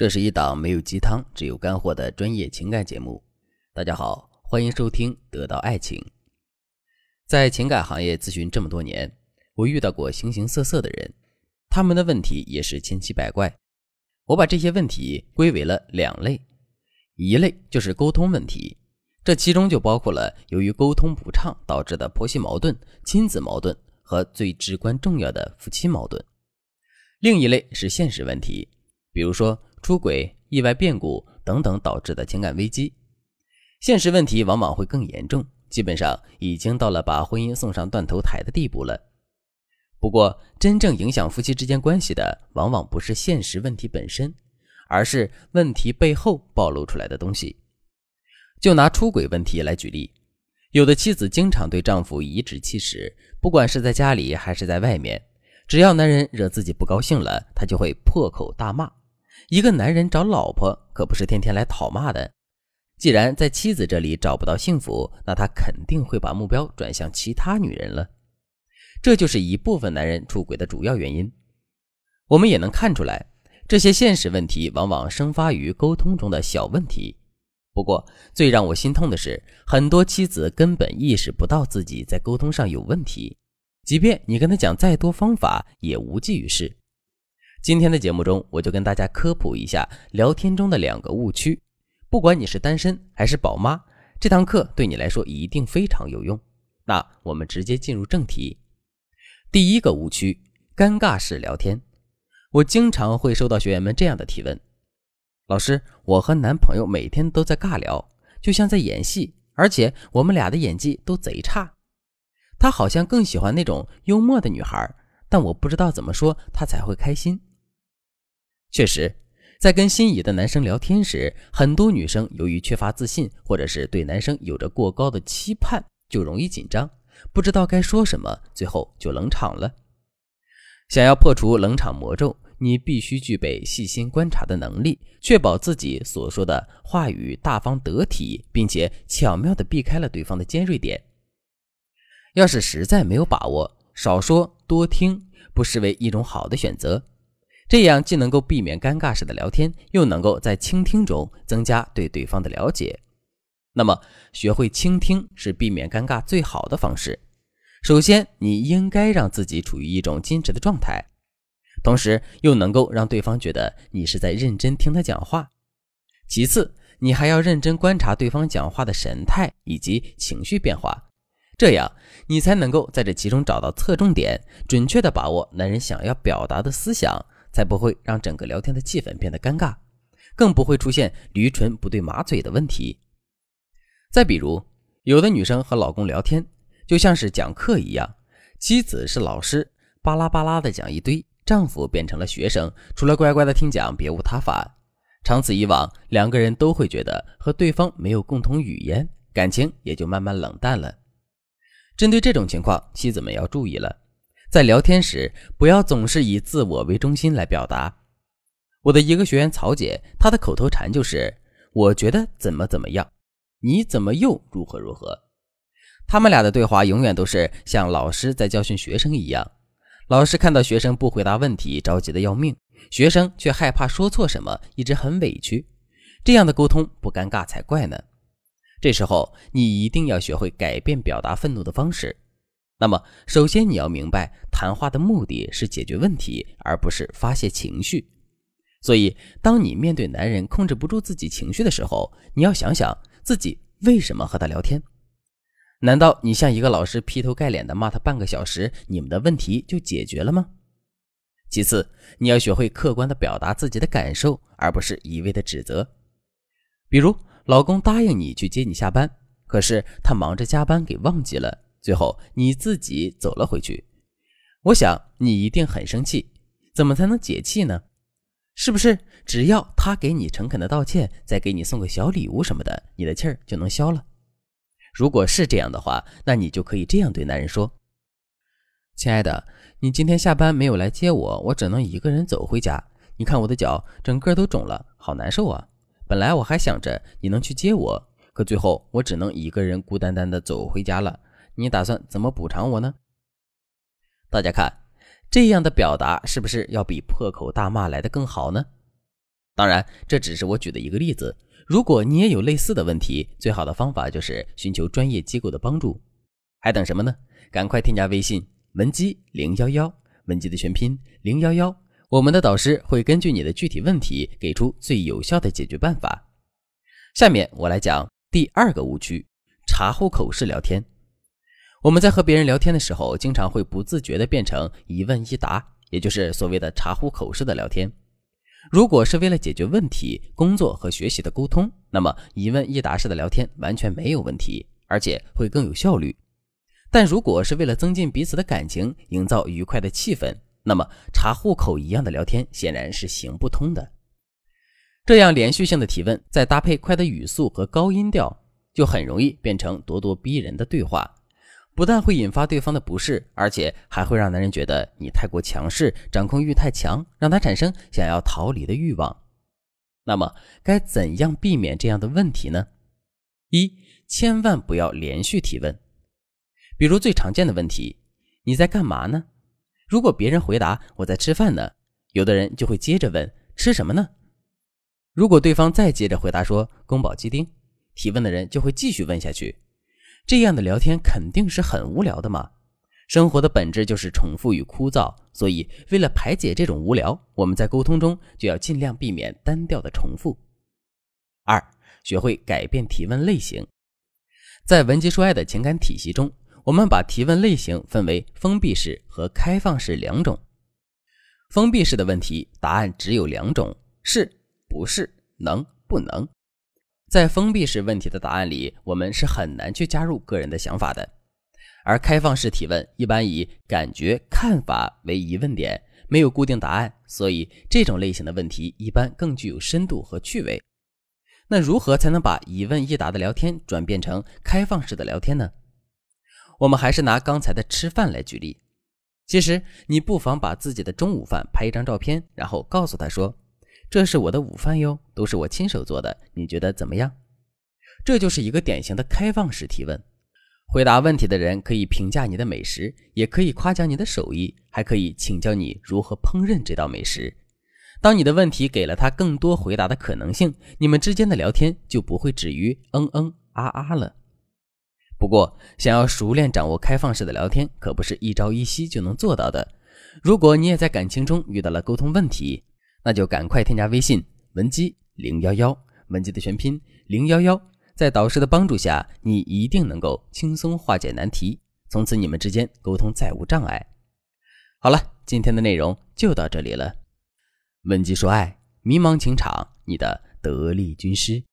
这是一档没有鸡汤、只有干货的专业情感节目。大家好，欢迎收听《得到爱情》。在情感行业咨询这么多年，我遇到过形形色色的人，他们的问题也是千奇百怪。我把这些问题归为了两类，一类就是沟通问题，这其中就包括了由于沟通不畅导致的婆媳矛盾、亲子矛盾和最至关重要的夫妻矛盾；另一类是现实问题，比如说。出轨、意外变故等等导致的情感危机，现实问题往往会更严重，基本上已经到了把婚姻送上断头台的地步了。不过，真正影响夫妻之间关系的，往往不是现实问题本身，而是问题背后暴露出来的东西。就拿出轨问题来举例，有的妻子经常对丈夫颐指气使，不管是在家里还是在外面，只要男人惹自己不高兴了，她就会破口大骂。一个男人找老婆可不是天天来讨骂的。既然在妻子这里找不到幸福，那他肯定会把目标转向其他女人了。这就是一部分男人出轨的主要原因。我们也能看出来，这些现实问题往往生发于沟通中的小问题。不过，最让我心痛的是，很多妻子根本意识不到自己在沟通上有问题，即便你跟他讲再多方法，也无济于事。今天的节目中，我就跟大家科普一下聊天中的两个误区。不管你是单身还是宝妈，这堂课对你来说一定非常有用。那我们直接进入正题。第一个误区：尴尬式聊天。我经常会收到学员们这样的提问：老师，我和男朋友每天都在尬聊，就像在演戏，而且我们俩的演技都贼差。他好像更喜欢那种幽默的女孩，但我不知道怎么说他才会开心。确实，在跟心仪的男生聊天时，很多女生由于缺乏自信，或者是对男生有着过高的期盼，就容易紧张，不知道该说什么，最后就冷场了。想要破除冷场魔咒，你必须具备细心观察的能力，确保自己所说的话语大方得体，并且巧妙地避开了对方的尖锐点。要是实在没有把握，少说多听，不失为一种好的选择。这样既能够避免尴尬式的聊天，又能够在倾听中增加对对方的了解。那么，学会倾听是避免尴尬最好的方式。首先，你应该让自己处于一种矜持的状态，同时又能够让对方觉得你是在认真听他讲话。其次，你还要认真观察对方讲话的神态以及情绪变化，这样你才能够在这其中找到侧重点，准确地把握男人想要表达的思想。才不会让整个聊天的气氛变得尴尬，更不会出现驴唇不对马嘴的问题。再比如，有的女生和老公聊天，就像是讲课一样，妻子是老师，巴拉巴拉的讲一堆，丈夫变成了学生，除了乖乖的听讲，别无他法。长此以往，两个人都会觉得和对方没有共同语言，感情也就慢慢冷淡了。针对这种情况，妻子们要注意了。在聊天时，不要总是以自我为中心来表达。我的一个学员曹姐，她的口头禅就是“我觉得怎么怎么样，你怎么又如何如何”。他们俩的对话永远都是像老师在教训学生一样。老师看到学生不回答问题，着急的要命；学生却害怕说错什么，一直很委屈。这样的沟通不尴尬才怪呢。这时候，你一定要学会改变表达愤怒的方式。那么，首先你要明白，谈话的目的是解决问题，而不是发泄情绪。所以，当你面对男人控制不住自己情绪的时候，你要想想自己为什么和他聊天？难道你像一个老师劈头盖脸的骂他半个小时，你们的问题就解决了吗？其次，你要学会客观的表达自己的感受，而不是一味的指责。比如，老公答应你去接你下班，可是他忙着加班给忘记了。最后你自己走了回去，我想你一定很生气，怎么才能解气呢？是不是只要他给你诚恳的道歉，再给你送个小礼物什么的，你的气儿就能消了？如果是这样的话，那你就可以这样对男人说：“亲爱的，你今天下班没有来接我，我只能一个人走回家。你看我的脚整个都肿了，好难受啊！本来我还想着你能去接我，可最后我只能一个人孤单单的走回家了。”你打算怎么补偿我呢？大家看，这样的表达是不是要比破口大骂来的更好呢？当然，这只是我举的一个例子。如果你也有类似的问题，最好的方法就是寻求专业机构的帮助。还等什么呢？赶快添加微信文姬零幺幺，文姬的全拼零幺幺，我们的导师会根据你的具体问题给出最有效的解决办法。下面我来讲第二个误区：查户口式聊天。我们在和别人聊天的时候，经常会不自觉地变成一问一答，也就是所谓的查户口式的聊天。如果是为了解决问题、工作和学习的沟通，那么一问一答式的聊天完全没有问题，而且会更有效率。但如果是为了增进彼此的感情、营造愉快的气氛，那么查户口一样的聊天显然是行不通的。这样连续性的提问，再搭配快的语速和高音调，就很容易变成咄咄逼人的对话。不但会引发对方的不适，而且还会让男人觉得你太过强势，掌控欲太强，让他产生想要逃离的欲望。那么，该怎样避免这样的问题呢？一，千万不要连续提问。比如最常见的问题：“你在干嘛呢？”如果别人回答“我在吃饭呢”，有的人就会接着问“吃什么呢？”如果对方再接着回答说“宫保鸡丁”，提问的人就会继续问下去。这样的聊天肯定是很无聊的嘛。生活的本质就是重复与枯燥，所以为了排解这种无聊，我们在沟通中就要尽量避免单调的重复。二，学会改变提问类型。在文姬说爱的情感体系中，我们把提问类型分为封闭式和开放式两种。封闭式的问题，答案只有两种：是、不是、能、不能。在封闭式问题的答案里，我们是很难去加入个人的想法的。而开放式提问一般以感觉、看法为疑问点，没有固定答案，所以这种类型的问题一般更具有深度和趣味。那如何才能把一问一答的聊天转变成开放式的聊天呢？我们还是拿刚才的吃饭来举例。其实你不妨把自己的中午饭拍一张照片，然后告诉他说。这是我的午饭哟，都是我亲手做的，你觉得怎么样？这就是一个典型的开放式提问。回答问题的人可以评价你的美食，也可以夸奖你的手艺，还可以请教你如何烹饪这道美食。当你的问题给了他更多回答的可能性，你们之间的聊天就不会止于嗯嗯啊啊了。不过，想要熟练掌握开放式的聊天，可不是一朝一夕就能做到的。如果你也在感情中遇到了沟通问题，那就赶快添加微信文姬零幺幺，文姬的全拼零幺幺，在导师的帮助下，你一定能够轻松化解难题，从此你们之间沟通再无障碍。好了，今天的内容就到这里了。文姬说爱，迷茫情场，你的得力军师。